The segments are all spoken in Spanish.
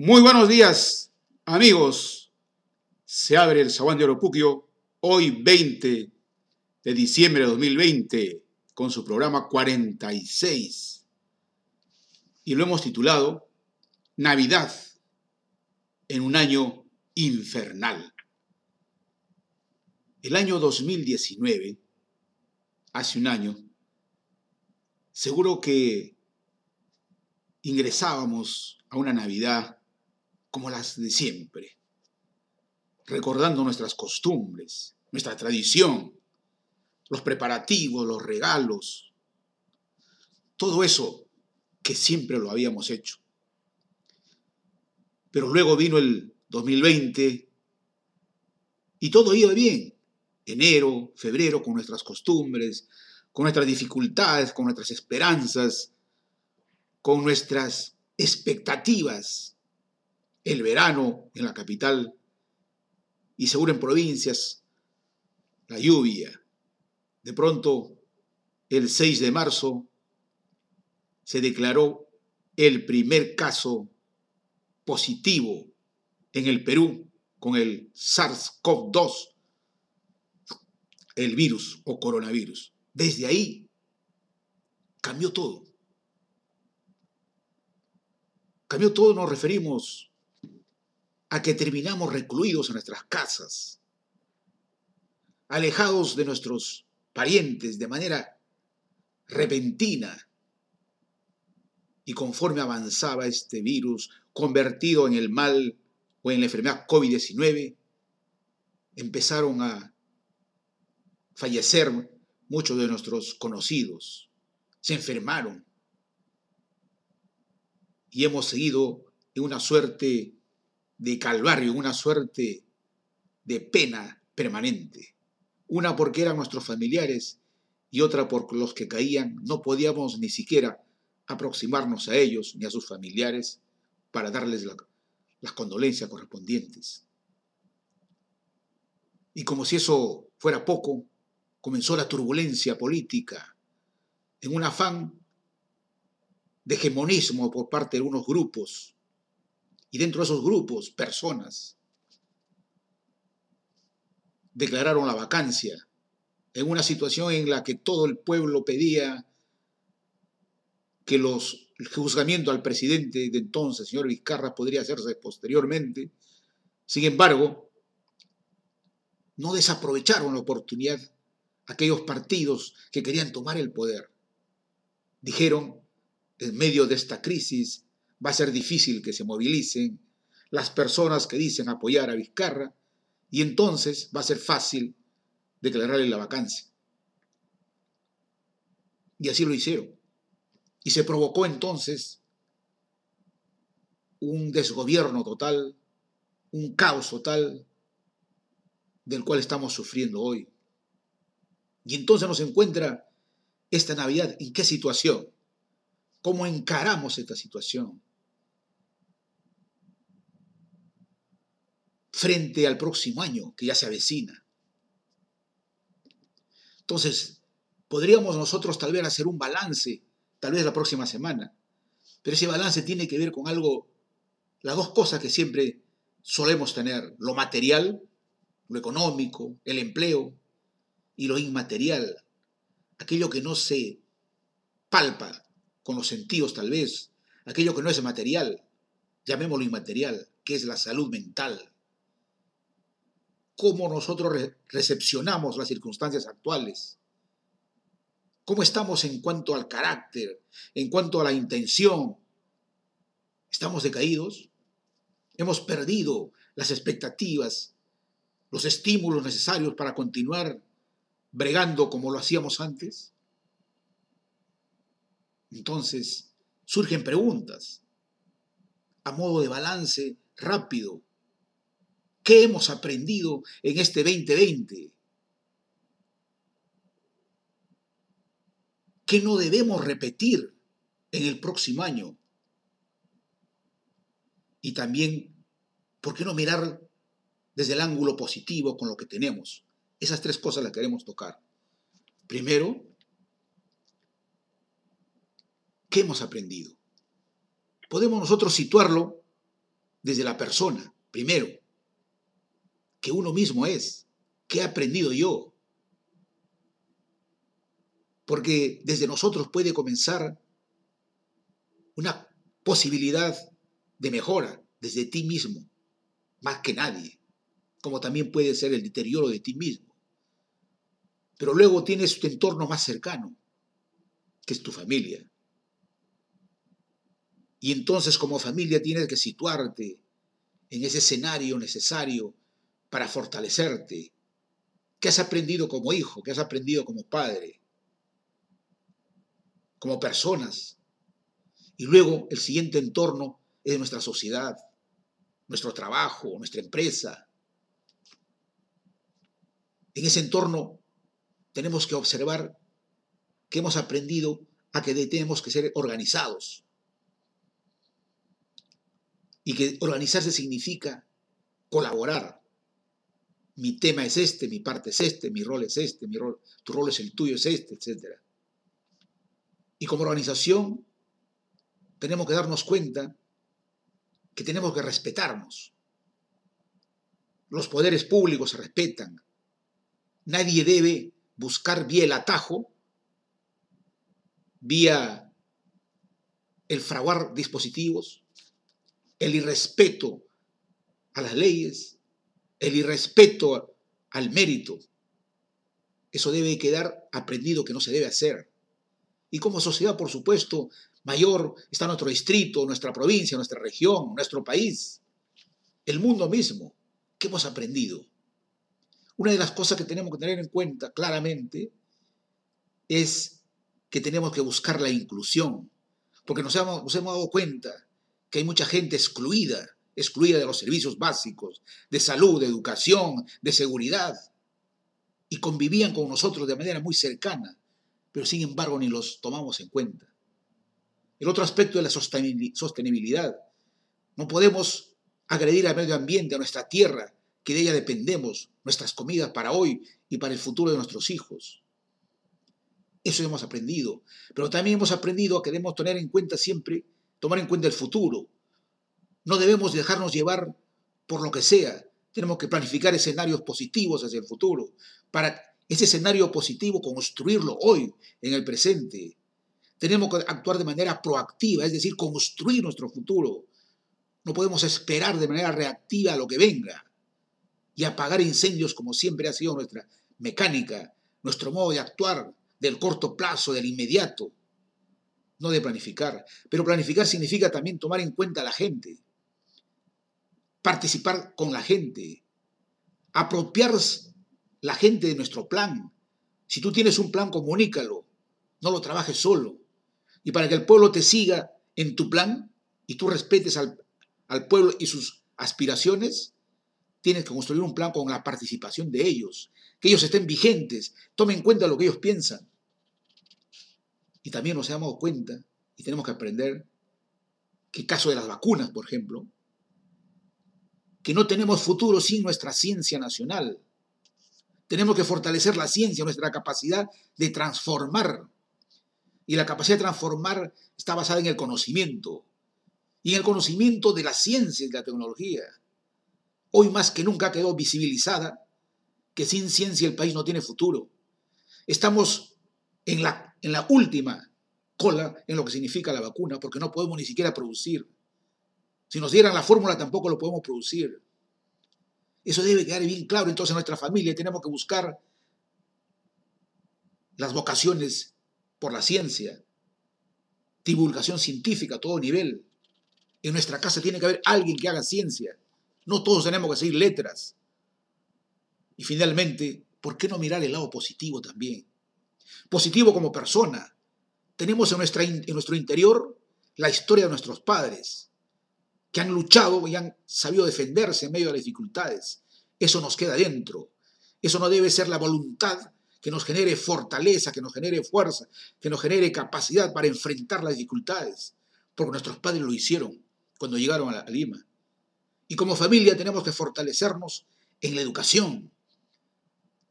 Muy buenos días, amigos. Se abre el Zaguán de Oropuquio hoy 20 de diciembre de 2020 con su programa 46. Y lo hemos titulado Navidad en un año infernal. El año 2019, hace un año, seguro que ingresábamos a una Navidad como las de siempre, recordando nuestras costumbres, nuestra tradición, los preparativos, los regalos, todo eso que siempre lo habíamos hecho. Pero luego vino el 2020 y todo iba bien. Enero, febrero, con nuestras costumbres, con nuestras dificultades, con nuestras esperanzas, con nuestras expectativas el verano en la capital y seguro en provincias, la lluvia. De pronto, el 6 de marzo, se declaró el primer caso positivo en el Perú con el SARS-CoV-2, el virus o coronavirus. Desde ahí cambió todo. Cambió todo, nos referimos a que terminamos recluidos en nuestras casas, alejados de nuestros parientes de manera repentina. Y conforme avanzaba este virus, convertido en el mal o en la enfermedad COVID-19, empezaron a fallecer muchos de nuestros conocidos, se enfermaron y hemos seguido en una suerte de calvario, una suerte de pena permanente. Una porque eran nuestros familiares y otra por los que caían no podíamos ni siquiera aproximarnos a ellos ni a sus familiares para darles las condolencias correspondientes. Y como si eso fuera poco, comenzó la turbulencia política en un afán de hegemonismo por parte de unos grupos y dentro de esos grupos, personas declararon la vacancia en una situación en la que todo el pueblo pedía que los, el juzgamiento al presidente de entonces, señor Vizcarra, podría hacerse posteriormente. Sin embargo, no desaprovecharon la oportunidad aquellos partidos que querían tomar el poder. Dijeron, en medio de esta crisis, va a ser difícil que se movilicen las personas que dicen apoyar a Vizcarra y entonces va a ser fácil declararle la vacancia. Y así lo hicieron. Y se provocó entonces un desgobierno total, un caos total del cual estamos sufriendo hoy. Y entonces nos encuentra esta Navidad en qué situación, cómo encaramos esta situación. frente al próximo año que ya se avecina. Entonces, podríamos nosotros tal vez hacer un balance, tal vez la próxima semana, pero ese balance tiene que ver con algo, las dos cosas que siempre solemos tener, lo material, lo económico, el empleo, y lo inmaterial, aquello que no se palpa con los sentidos tal vez, aquello que no es material, llamémoslo inmaterial, que es la salud mental, cómo nosotros recepcionamos las circunstancias actuales. ¿Cómo estamos en cuanto al carácter, en cuanto a la intención? ¿Estamos decaídos? ¿Hemos perdido las expectativas, los estímulos necesarios para continuar bregando como lo hacíamos antes? Entonces, surgen preguntas a modo de balance rápido ¿Qué hemos aprendido en este 2020? ¿Qué no debemos repetir en el próximo año? Y también, ¿por qué no mirar desde el ángulo positivo con lo que tenemos? Esas tres cosas las queremos tocar. Primero, ¿qué hemos aprendido? Podemos nosotros situarlo desde la persona, primero, que uno mismo es, qué he aprendido yo. Porque desde nosotros puede comenzar una posibilidad de mejora desde ti mismo, más que nadie, como también puede ser el deterioro de ti mismo. Pero luego tienes tu entorno más cercano, que es tu familia. Y entonces como familia tienes que situarte en ese escenario necesario para fortalecerte. ¿Qué has aprendido como hijo? ¿Qué has aprendido como padre? Como personas. Y luego el siguiente entorno es nuestra sociedad, nuestro trabajo, nuestra empresa. En ese entorno tenemos que observar que hemos aprendido a que tenemos que ser organizados. Y que organizarse significa colaborar. Mi tema es este, mi parte es este, mi rol es este, mi rol, tu rol es el tuyo, es este, etc. Y como organización tenemos que darnos cuenta que tenemos que respetarnos. Los poderes públicos se respetan. Nadie debe buscar vía el atajo, vía el fraguar dispositivos, el irrespeto a las leyes, el irrespeto al mérito. Eso debe quedar aprendido que no se debe hacer. Y como sociedad, por supuesto, mayor está nuestro distrito, nuestra provincia, nuestra región, nuestro país, el mundo mismo. ¿Qué hemos aprendido? Una de las cosas que tenemos que tener en cuenta claramente es que tenemos que buscar la inclusión, porque nos hemos, nos hemos dado cuenta que hay mucha gente excluida, excluida de los servicios básicos, de salud, de educación, de seguridad, y convivían con nosotros de manera muy cercana, pero sin embargo ni los tomamos en cuenta. El otro aspecto es la sostenibilidad. No podemos agredir al medio ambiente, a nuestra tierra, que de ella dependemos, nuestras comidas para hoy y para el futuro de nuestros hijos. Eso hemos aprendido. Pero también hemos aprendido a que debemos tener en cuenta siempre tomar en cuenta el futuro. No debemos dejarnos llevar por lo que sea. Tenemos que planificar escenarios positivos hacia el futuro. Para ese escenario positivo construirlo hoy, en el presente. Tenemos que actuar de manera proactiva, es decir, construir nuestro futuro. No podemos esperar de manera reactiva lo que venga y apagar incendios como siempre ha sido nuestra mecánica, nuestro modo de actuar del corto plazo, del inmediato no de planificar. Pero planificar significa también tomar en cuenta a la gente, participar con la gente, apropiar la gente de nuestro plan. Si tú tienes un plan, comunícalo, no lo trabajes solo. Y para que el pueblo te siga en tu plan y tú respetes al, al pueblo y sus aspiraciones, tienes que construir un plan con la participación de ellos, que ellos estén vigentes, tomen en cuenta lo que ellos piensan. Y también nos hemos cuenta, y tenemos que aprender, que caso de las vacunas, por ejemplo, que no tenemos futuro sin nuestra ciencia nacional. Tenemos que fortalecer la ciencia, nuestra capacidad de transformar. Y la capacidad de transformar está basada en el conocimiento. Y en el conocimiento de la ciencia y de la tecnología. Hoy más que nunca quedó visibilizada que sin ciencia el país no tiene futuro. Estamos en la en la última cola en lo que significa la vacuna, porque no podemos ni siquiera producir. Si nos dieran la fórmula tampoco lo podemos producir. Eso debe quedar bien claro. Entonces en nuestra familia tenemos que buscar las vocaciones por la ciencia, divulgación científica a todo nivel. En nuestra casa tiene que haber alguien que haga ciencia. No todos tenemos que seguir letras. Y finalmente, ¿por qué no mirar el lado positivo también? positivo como persona. Tenemos en, nuestro interior la historia de nuestros padres, que han luchado y han sabido defenderse en medio de las dificultades. Eso nos queda dentro. Eso no debe ser la voluntad que nos genere fortaleza, que nos genere fuerza, que nos genere capacidad para enfrentar las dificultades, porque nuestros padres lo hicieron cuando llegaron a, Lima. Y como familia tenemos que fortalecernos en la educación,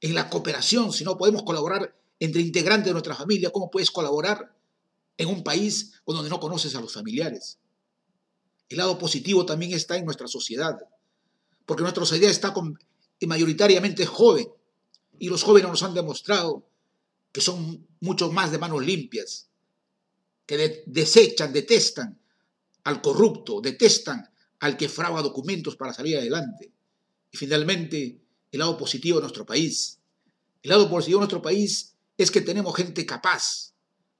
en la cooperación, si no podemos colaborar entre integrantes de nuestra familia, cómo puedes colaborar en un país donde no conoces a los familiares. El lado positivo también está en nuestra sociedad, porque nuestra sociedad está con, mayoritariamente joven y los jóvenes nos han demostrado que son mucho más de manos limpias, que desechan, detestan al corrupto, detestan al que fragua documentos para salir adelante. Y finalmente, el lado positivo de nuestro país. El lado positivo de nuestro país es que tenemos gente capaz.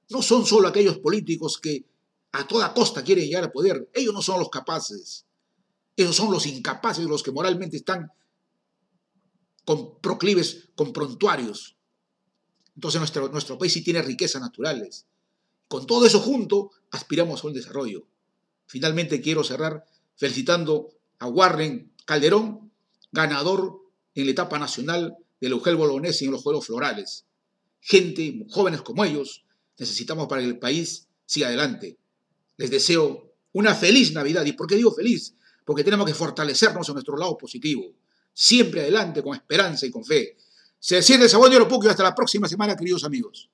No son solo aquellos políticos que a toda costa quieren llegar al poder. Ellos no son los capaces. Ellos son los incapaces, los que moralmente están con proclives, con prontuarios. Entonces nuestro, nuestro país sí tiene riquezas naturales. Con todo eso junto, aspiramos a un desarrollo. Finalmente quiero cerrar felicitando a Warren Calderón, ganador en la etapa nacional del Eugel Bolognesi en los Juegos Florales. Gente, jóvenes como ellos, necesitamos para que el país siga adelante. Les deseo una feliz Navidad. ¿Y por qué digo feliz? Porque tenemos que fortalecernos en nuestro lado positivo. Siempre adelante, con esperanza y con fe. Se desciende el sabor de lo poco y hasta la próxima semana, queridos amigos.